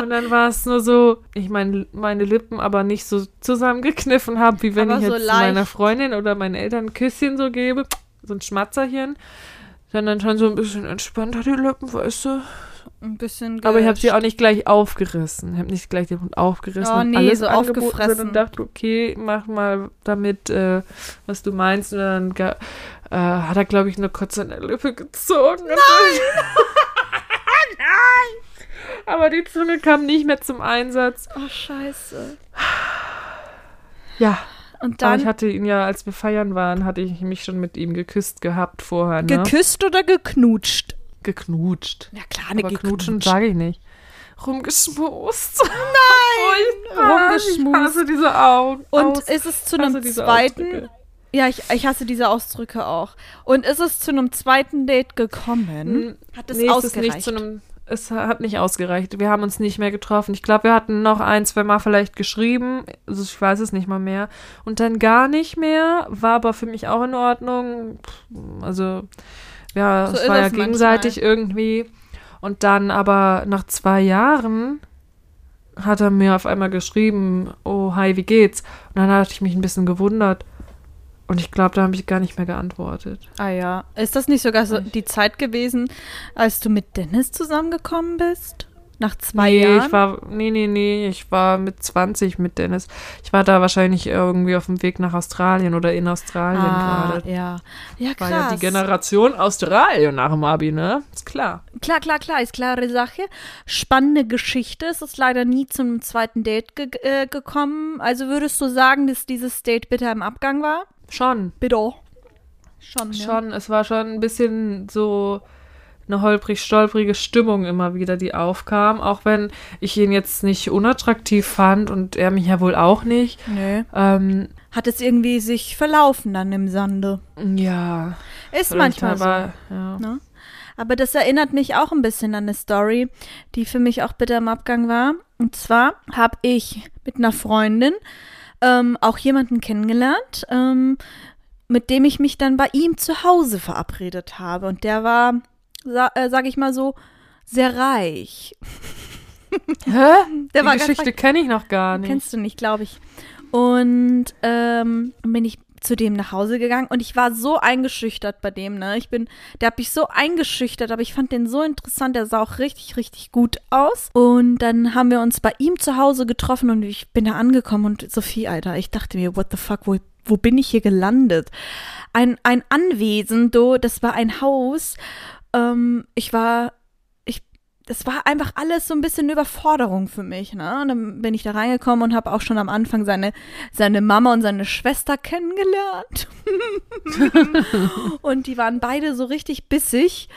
Und dann war es nur so, ich meine, meine Lippen aber nicht so zusammengekniffen habe, wie wenn Aber ich so jetzt meiner leicht. Freundin oder meinen Eltern ein Küsschen so gebe, so ein Schmatzerchen, sondern schon so ein bisschen entspannter die Lippen, weißt du? Ein bisschen Aber ich habe sie auch nicht gleich aufgerissen. Ich habe nicht gleich den Mund aufgerissen Oh und nee, alles so aufgefressen. sondern dachte, okay, mach mal damit, äh, was du meinst. Und dann äh, hat er, glaube ich, nur kurz der Lippe gezogen. Nein! *laughs* Nein! Aber die Zunge kam nicht mehr zum Einsatz. Oh, scheiße. Ja, Und aber dann ich hatte ihn ja, als wir feiern waren, hatte ich mich schon mit ihm geküsst gehabt vorher, ne? geküsst oder geknutscht? Geknutscht. Ja klar, eine Aber knutschen sage ich nicht. Rumgeschmust. *laughs* Nein! Ich hasse diese Augen. Und Aus- ist es zu einem zweiten? Ausdrücke. Ja, ich, ich hasse diese Ausdrücke auch. Und ist es zu einem zweiten Date gekommen? Hat es nee, es ist ausgereicht? nicht zu einem. Es hat nicht ausgereicht. Wir haben uns nicht mehr getroffen. Ich glaube, wir hatten noch ein, zwei Mal vielleicht geschrieben. Also ich weiß es nicht mal mehr. Und dann gar nicht mehr. War aber für mich auch in Ordnung. Also, ja, So es war ja es manchmal. gegenseitig irgendwie. Und dann aber nach zwei Jahren hat er mir auf einmal geschrieben, oh, hi, wie geht's? Und dann hatte ich mich ein bisschen gewundert. Und ich glaube, da habe ich gar nicht mehr geantwortet. ah ja. Ist das nicht sogar so die Zeit gewesen, als du mit Dennis zusammengekommen bist? Nach zwei nee, Jahren? ich war, nee, nee, nee, ich war mit 20 mit Dennis. Ich war da wahrscheinlich irgendwie auf dem Weg nach Australien oder in Australien ah, gerade. ja. Ja, War krass. ja die Generation Australien nach dem Abi, ne? Ist klar. Klar, klar, klar, ist klare Sache. Spannende Geschichte. Es ist leider nie zum zweiten Date ge äh, gekommen. Also würdest du sagen, dass dieses Date bitter im Abgang war? Schon. Bitte. Schon, ja. Schon. Es war schon ein bisschen so eine holprig-stolprige Stimmung immer wieder, die aufkam. Auch wenn ich ihn jetzt nicht unattraktiv fand und er mich ja wohl auch nicht. Nö. Ähm, Hat es irgendwie sich verlaufen dann im Sande. ja. Ist manchmal so. war, ja. Ne? Aber das erinnert mich auch ein bisschen an eine Story, die für mich auch bitter im Abgang war. Und zwar habe ich mit einer Freundin ähm, auch jemanden kennengelernt, ähm, mit dem ich mich dann bei ihm zu Hause verabredet habe. Und der war, sa äh, sag ich mal so, sehr reich. *laughs* Hä? Der Die Geschichte kenne ich noch gar nicht. Kennst du nicht, glaube ich. Und ähm, bin ich zu dem nach Hause gegangen und ich war so eingeschüchtert bei dem, ne? Ich bin, der hat mich so eingeschüchtert, aber ich fand den so interessant, der sah auch richtig, richtig gut aus. Und dann haben wir uns bei ihm zu Hause getroffen und ich bin da angekommen und Sophie, Alter, ich dachte mir, what the fuck, wo, wo bin ich hier gelandet? Ein, ein Anwesen, do, das war ein Haus. Ähm, ich war das war einfach alles so ein bisschen Überforderung für mich, ne? Und dann bin ich da reingekommen und habe auch schon am Anfang seine, seine Mama und seine Schwester kennengelernt. *laughs* und die waren beide so richtig bissig.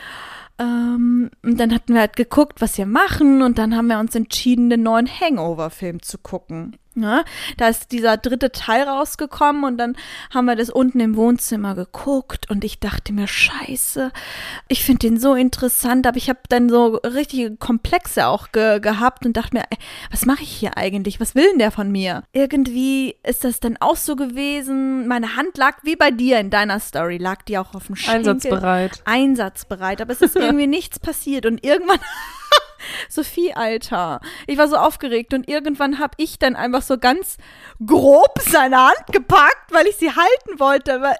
Ähm, und dann hatten wir halt geguckt, was wir machen und dann haben wir uns entschieden, den neuen Hangover-Film zu gucken. Ne? Da ist dieser dritte Teil rausgekommen und dann haben wir das unten im Wohnzimmer geguckt und ich dachte mir, scheiße, ich finde den so interessant, aber ich habe dann so richtige Komplexe auch ge gehabt und dachte mir, ey, was mache ich hier eigentlich? Was will denn der von mir? Irgendwie ist das dann auch so gewesen, meine Hand lag wie bei dir in deiner Story, lag die auch auf dem Schenkel Einsatzbereit. einsatzbereit, aber es ist *laughs* irgendwie nichts passiert und irgendwann *laughs* Sophie, Alter, ich war so aufgeregt und irgendwann habe ich dann einfach so ganz grob seine Hand gepackt, weil ich sie halten wollte, weil,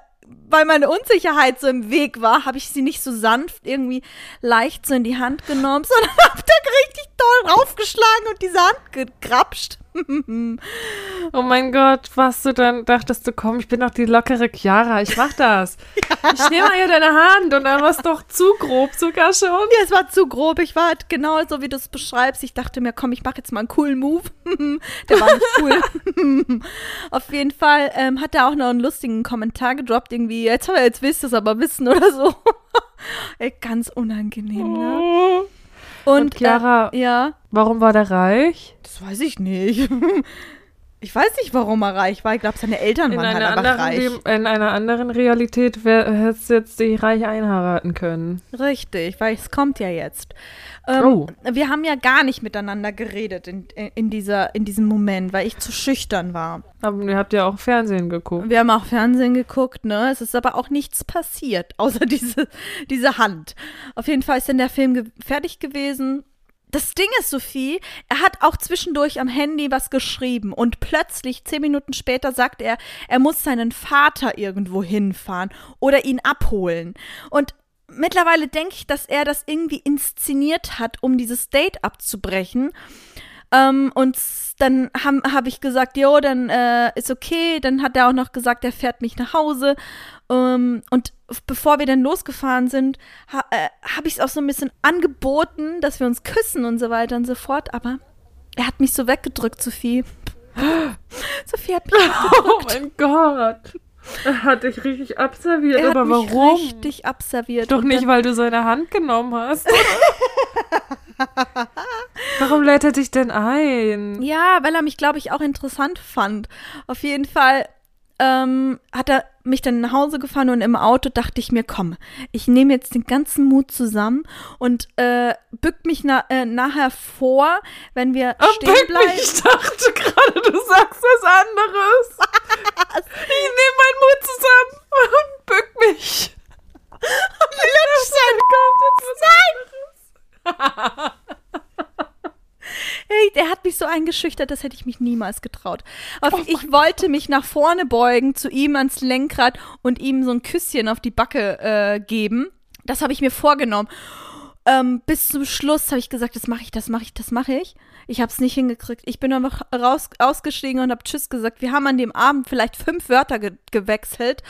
meine Unsicherheit so im Weg war, habe ich sie nicht so sanft irgendwie leicht so in die Hand genommen, *laughs* sondern habe da richtig doll draufgeschlagen und diese Hand gekrapscht. *laughs* Oh mein Gott, was du dann dachtest du, komm, ich bin doch die lockere Chiara, ich mach das. *laughs* Ich nehme mal hier deine Hand und dann war es doch zu grob sogar schon. Ja, es war zu grob. Ich war halt genau so, wie du es beschreibst. Ich dachte mir, komm, ich mache jetzt mal einen coolen Move. *laughs* Der war nicht cool. Auf jeden Fall ähm, hat er auch noch einen lustigen Kommentar gedroppt, irgendwie, jetzt, jetzt willst du es aber wissen oder so. Ey, ganz unangenehm, ne? Und, Und Chiara- äh, ja, Warum war der reich? das weiß ich nicht. *laughs* Ich weiß nicht, warum er reich war. Ich glaube, seine Eltern In waren halt einfach reich. Leben- in einer anderen Realität hättest du jetzt die reich einheiraten können. Richtig, weil es kommt ja jetzt. Ähm, Oh. Wir haben ja gar nicht miteinander geredet in, in, dieser, in diesem Moment, weil ich zu schüchtern war. Aber ihr habt ja auch Fernsehen geguckt. Wir haben auch Fernsehen geguckt, ne? Es ist aber auch nichts passiert, *laughs* außer diese, diese Hand. Auf jeden Fall ist dann der Film ge fertig gewesen. Das Ding ist, Sophie, er hat auch zwischendurch am Handy was geschrieben und plötzlich, zehn Minuten später, sagt er, er muss seinen Vater irgendwo hinfahren oder ihn abholen. Und mittlerweile denke ich, dass er das irgendwie inszeniert hat, um dieses Date abzubrechen. Ähm, und dann habe hab ich gesagt, jo, dann äh, ist okay. Dann hat er auch noch gesagt, er fährt mich nach Hause. Ähm, und bevor wir dann losgefahren sind, ha, äh, habe ich es auch so ein bisschen angeboten, dass wir uns küssen und so weiter und so fort. Aber er hat mich so weggedrückt, Sophie. *gasps* Sophie hat mich Oh mein Gott. Er hat dich richtig abserviert. Er hat aber mich warum? richtig abserviert. Doch nicht, weil du seine Hand genommen hast. *laughs* warum lädt er dich denn ein? Ja, weil er mich, glaube ich, auch interessant fand. Auf jeden Fall ähm, hat er mich dann nach Hause gefahren und im Auto dachte ich mir, komm, ich nehme jetzt den ganzen Mut zusammen und äh, bück mich na äh, nachher vor, wenn wir Oh, stehen bück bleiben. mich. Ich dachte gerade, du sagst was anderes. *laughs* ich nehme meinen Mut zusammen und bück mich. Lutscht kommt jetzt *laughs* was anderes. *laughs* Hey, der hat mich so eingeschüchtert, das hätte ich mich niemals getraut. Auf, ich wollte mich nach vorne beugen, zu ihm ans Lenkrad und ihm so ein Küsschen auf die Backe äh, geben. Das habe ich mir vorgenommen. Ähm, bis zum Schluss habe ich gesagt, das mache ich, das mache ich, das mache ich. Ich habe es nicht hingekriegt. Ich bin einfach raus, ausgestiegen und habe Tschüss gesagt. Wir haben an dem Abend vielleicht fünf Wörter ge gewechselt,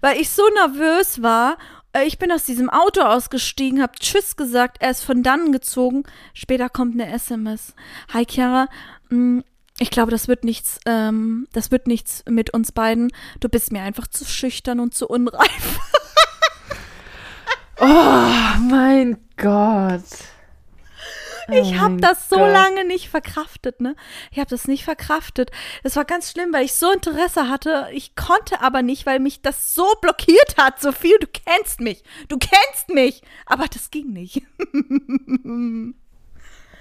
weil ich so nervös war. Äh, Ich bin aus diesem Auto ausgestiegen, habe Tschüss gesagt, er ist von dannen gezogen. Später kommt eine SMS. Hi Chiara, mh, ich glaube, das wird nichts, ähm, das wird nichts mit uns beiden. Du bist mir einfach zu schüchtern und zu unreif. *laughs* Oh mein Gott. Ich Oh habe das so Gott. lange nicht verkraftet, ne? Ich habe das nicht verkraftet. Das war ganz schlimm, weil ich so Interesse hatte. Ich konnte aber nicht, weil mich das so blockiert hat. Sophie, du kennst mich. Du kennst mich. Aber das ging nicht. *laughs*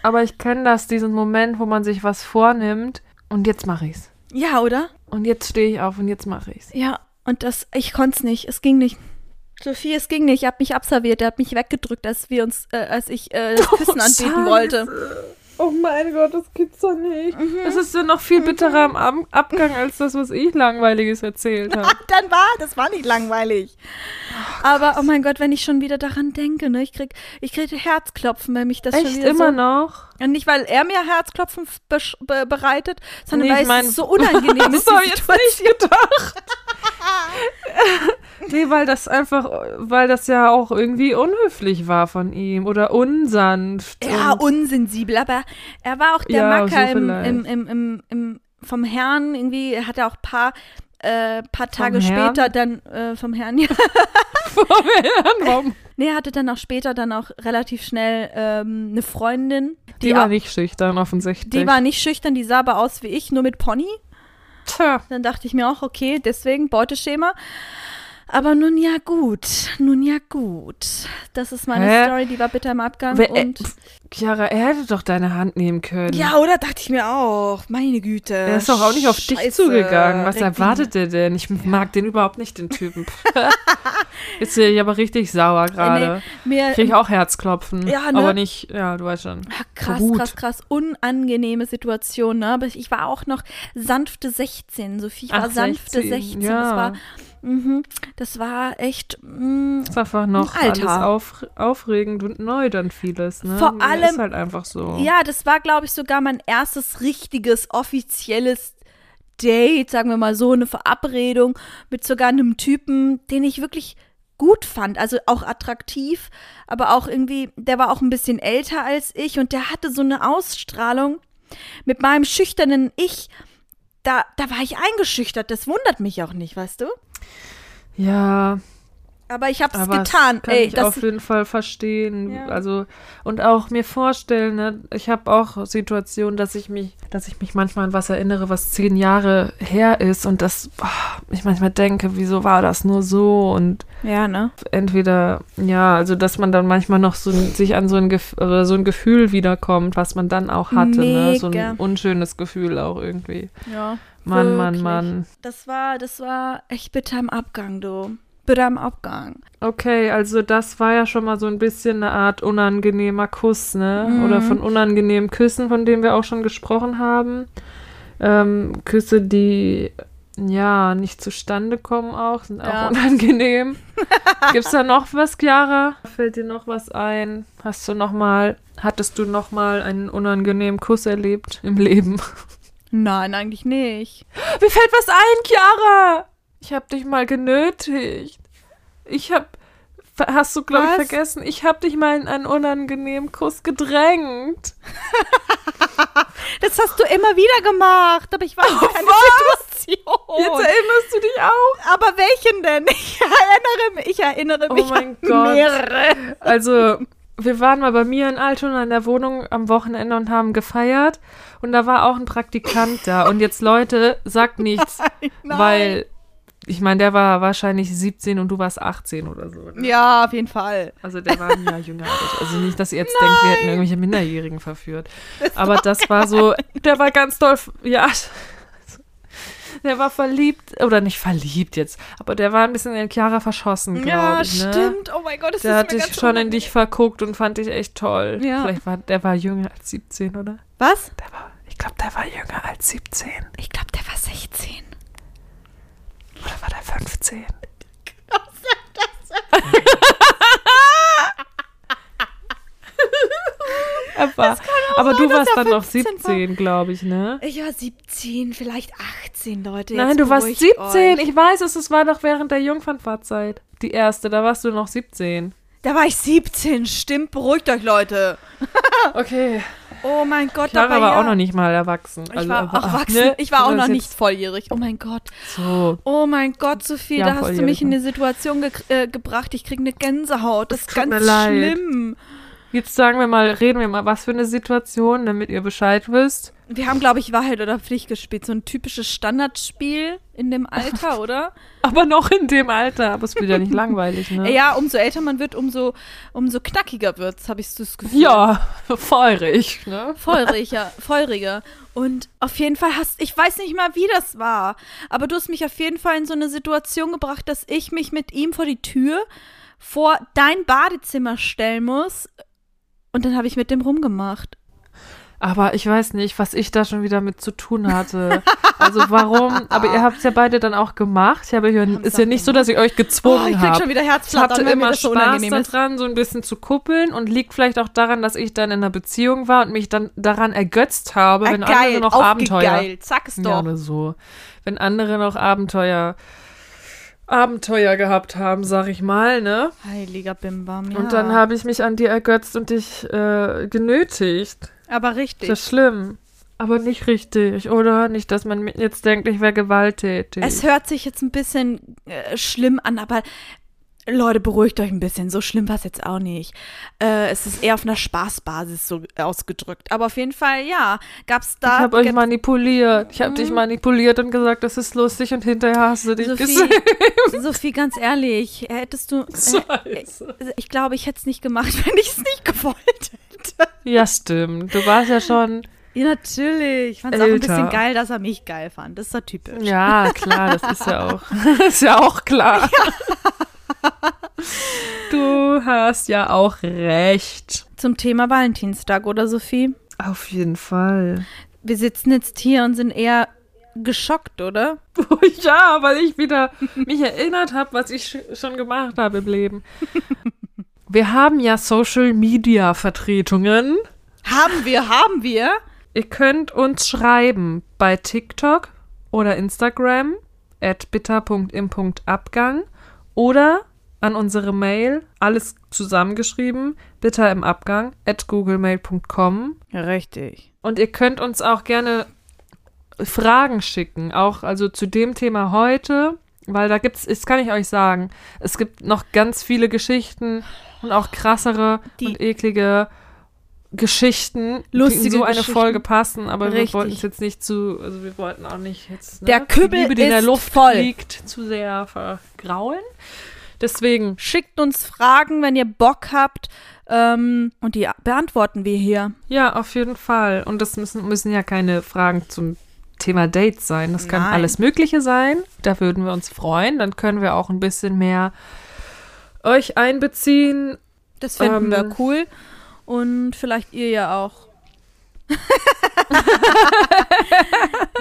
Aber ich kenne das, diesen Moment, wo man sich was vornimmt und jetzt mache ich's. Ja, oder? Und jetzt stehe ich auf und jetzt mache ich's. Ja, und das, ich konnte es nicht. Es ging nicht. Sophie, es ging nicht. Er hat mich abserviert. Er hat mich weggedrückt, als wir uns, äh, als ich äh, das *laughs* Küssen anbieten wollte. Oh mein Gott, das gibt's doch nicht. Das ist ja noch viel bitterer am Ab Abgang als das, was ich Langweiliges erzählt *laughs* habe. Dann war, das war nicht langweilig. Aber oh mein Gott, wenn ich schon wieder daran denke, ne, ich krieg, ich krieg Herzklopfen, weil mich das schon Echt wieder immer so, noch? Und nicht, weil er mir Herzklopfen be bereitet, sondern Nee, weil ich mein- es so unangenehm *laughs* ist. Das habe ich jetzt nicht gedacht. Nee, weil das einfach, weil das ja auch irgendwie unhöflich war von ihm oder unsanft. Ja, unsensibel, aber er war auch der Ja, Macker so im, im, im, im, im, vom Herrn, irgendwie, hat er auch ein paar, äh, paar Tage Herrn? später dann, äh, vom Herrn, ja. *laughs* Warum? nee, er hatte dann auch später dann auch relativ schnell ähm, eine Freundin. Die, war auch- nicht schüchtern, offensichtlich. Die war nicht schüchtern, die sah aber aus wie ich, nur mit Pony. Tja. Dann dachte ich mir auch, okay, deswegen Beuteschema. Aber nun ja gut, nun ja gut. Das ist meine Hä? Story, die war bitter im Abgang. Wer- äh, und Chiara, er hätte doch deine Hand nehmen können. ja, oder dachte ich mir auch. Meine Güte. Er ist doch auch nicht auf dich Scheiße. zugegangen. Was Regt erwartet der denn? Ich mag den überhaupt nicht, den Typen. Jetzt bin ich aber richtig sauer gerade. Nee, Kriege ich auch Herzklopfen. Ja, ne? Aber nicht, ja, du weißt schon. Ah, krass, Wut. krass, krass. Unangenehme Situation, ne? Aber ich war auch noch sanfte 16, Sophie. Ich war Ach, sanfte 16, 16. ja. Das war Mhm. Das war echt. mm, ist einfach noch Alter. alles auf, aufregend und neu dann vieles, ne? Vor allem- Ist halt einfach so. Ja, das war, glaube ich, sogar mein erstes richtiges, offizielles Date, sagen wir mal so, eine Verabredung mit sogar einem Typen, den ich wirklich gut fand, also auch attraktiv, aber auch irgendwie, der war auch ein bisschen älter als ich und der hatte so eine Ausstrahlung mit meinem schüchternen Ich. Da, da war ich eingeschüchtert, das wundert mich auch nicht, weißt du? Ja, Aber ich hab's aber getan. kann Ey, ich das, auf jeden Fall verstehen. Ja. Also und auch mir vorstellen, ne? ich habe auch Situationen, dass ich mich, dass ich mich manchmal an was erinnere, was zehn Jahre her ist und das ah, ich manchmal denke, wieso war das nur so und ja, ne? entweder, ja, also dass man dann manchmal noch so sich an so ein, Gef so ein Gefühl wiederkommt, was man dann auch hatte, ne? So ein unschönes Gefühl auch irgendwie. Ja. Mann, Mann. Mann. Das war, das war echt bitter im Abgang, du. Bitter im Abgang. Okay, also das war ja schon mal so ein bisschen eine Art unangenehmer Kuss, ne? Mhm. Oder von unangenehmen Küssen, von denen wir auch schon gesprochen haben. Ähm, Küsse, die ja nicht zustande kommen auch, sind Ja. auch unangenehm. *laughs* Gibt's da noch was, Chiara? Fällt dir noch was ein? Hast du noch mal, hattest du noch mal einen unangenehmen Kuss erlebt im Leben? *laughs* Nein, eigentlich nicht. Mir fällt was ein, Chiara! Ich hab dich mal genötigt. Ich hab. Hast du, glaube ich, Was? vergessen? Ich hab dich mal in einen unangenehmen Kuss gedrängt. Das hast du immer wieder gemacht, aber ich weiß Oh, keine Jetzt Situation. erinnerst du dich auch? Aber welchen denn? *laughs* Ich erinnere mich, ich erinnere Oh mich mein an Gott. mehrere. Also, wir waren mal bei mir in Altona in der Wohnung am Wochenende und haben gefeiert. Und da war auch ein Praktikant da. Und jetzt, Leute, sagt nichts, *laughs* Nein. weil. Ich meine, der war wahrscheinlich 17 und du warst 18 oder so. Ne? Ja, auf jeden Fall. Also der war ein Jahr jünger als ich. Also nicht, dass ihr jetzt denkt, wir hätten irgendwelche Minderjährigen verführt. *laughs* Aber das war so, der war ganz toll, ja. Der war verliebt, oder nicht verliebt jetzt, aber der war ein bisschen in Chiara verschossen, glaube Ja, ich. Ne? stimmt. Oh mein Gott, das Der ist hat ganz schon in unangenehm. dich verguckt und fand dich echt toll. Ja. Vielleicht war, der war jünger als 17, oder? Was? Der war, glaube, der war jünger als 17. Ich glaube, der war 16. Oder war der 15? *laughs* aber aber sein, du warst dann noch 15 war. 17, glaube ich, ne? Ich war 17, vielleicht 18, Leute. Nein, du warst beruhigt 17. Euch. Ich weiß es, es war doch während der Jungfernfahrzeit. Die erste, da warst du noch 17. Da war ich 17, stimmt. Beruhigt euch, Leute. *laughs* Okay. Oh mein Gott, Clara dabei war ja. auch noch nicht mal erwachsen. Ich Also, war aber- auch erwachsen. ne? Ich war auch Das noch nicht volljährig. Oh mein Gott. So. Oh mein Gott, Sophie, Ja, da hast du mich in ne? eine Situation ge äh, gebracht. Ich krieg eine Gänsehaut. Das Es ist ganz schlimm. Jetzt sagen wir mal, reden wir mal, was für eine Situation, damit ihr Bescheid wisst. Wir haben, glaube ich, Wahrheit oder Pflicht gespielt. So ein typisches Standardspiel in dem Alter, *laughs* oder? Aber noch in dem Alter. Aber es wird ja nicht *laughs* langweilig, ne? Ja, umso älter man wird, umso, umso knackiger wird's, habe ich so das Gefühl. Ja, *laughs* feurig, ne? Feuriger, feuriger. Und auf jeden Fall hast, ich weiß nicht mal, wie das war, aber du hast mich auf jeden Fall in so eine Situation gebracht, dass ich mich mit ihm vor die Tür vor dein Badezimmer stellen muss. Und dann habe ich mit dem rumgemacht. Aber ich weiß nicht, was ich da schon wieder mit zu tun hatte. Also warum? *laughs* Aber ihr habt es ja beide dann auch gemacht. Ich habe ja, ist ja nicht so, dass ich euch Oh, gezwungen ich krieg habe. schon wieder Ich Herzflattern, hatte wenn mir immer so Spaß daran, so ein bisschen zu kuppeln und liegt vielleicht auch daran, dass ich dann in einer Beziehung war und mich dann daran ergötzt habe, wenn andere geil, noch Abenteuer. Sag es Ja, doch. oder so. Wenn andere noch Abenteuer, Abenteuer gehabt haben, sag ich mal, ne? Heiliger Bimbam, ja. Und dann habe ich mich an dir ergötzt und dich äh, genötigt. Aber Das richtig. ist schlimm. Aber nicht richtig, oder? Nicht, dass man jetzt denkt, ich wäre gewalttätig. Es hört sich jetzt ein bisschen äh, schlimm an, aber Leute, beruhigt euch ein bisschen. So schlimm war es jetzt auch nicht. Äh, es ist eher auf einer Spaßbasis so ausgedrückt. Aber auf jeden Fall, ja, gab es ich da. habe euch manipuliert. Ich habe dich Mhm. manipuliert und gesagt, das ist lustig und hinterher hast du dich Sophie, gesehen. *laughs* Sophie, ganz ehrlich, hättest du. Äh, Scheiße. ich glaube, ich hätte es nicht gemacht, *laughs* wenn ich es nicht gewollt hätte. Ja, stimmt. Du warst ja schon. Ja, natürlich. Ich fand es auch ein bisschen geil, dass er mich geil fand. Das ist doch typisch. Ja, klar, das ist ja auch. *laughs* *laughs* ist ja auch klar. Du hast ja auch recht. Zum Thema Valentinstag, oder Sophie? Auf jeden Fall. Wir sitzen jetzt hier und sind eher geschockt, oder? *laughs* ja, weil ich wieder mich erinnert habe, was ich sch- schon gemacht habe im Leben. Wir haben ja Social Media Vertretungen. Haben wir, haben wir. Ihr könnt uns schreiben bei TikTok oder Instagram at bitter.im.abgang oder an unsere Mail, alles zusammengeschrieben, bitter im Abgang at googlemail.com. Richtig. Und ihr könnt uns auch gerne Fragen schicken, auch also zu dem Thema heute, weil da gibt's, das kann ich euch sagen, es gibt noch ganz viele Geschichten und auch krassere Die- und eklige Geschichten, die in Lustige so eine Geschichten. Folge passen, aber Richtig. wir wollten es jetzt nicht zu, also wir wollten auch nicht jetzt ne, Der Kübel die in der Luft voll. liegt, zu sehr vergraulen. Deswegen Schickt uns Fragen, wenn ihr Bock habt. Ähm, und die beantworten wir hier. Ja, auf jeden Fall. Und das müssen, müssen ja keine Fragen zum Thema Dates sein. Das kann Nein. alles Mögliche sein. Da würden wir uns freuen. Dann können wir auch ein bisschen mehr euch einbeziehen. Das finden Ähm. wir cool. Und vielleicht ihr ja auch. *laughs*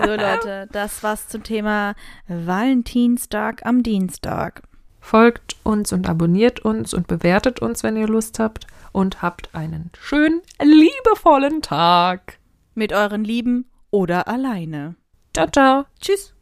so Leute, das war's zum Thema Valentinstag am Dienstag. Folgt uns und abonniert uns und bewertet uns, wenn ihr Lust habt. Und habt einen schönen, liebevollen Tag. Mit euren Lieben oder alleine. Ciao, ciao. Tschüss.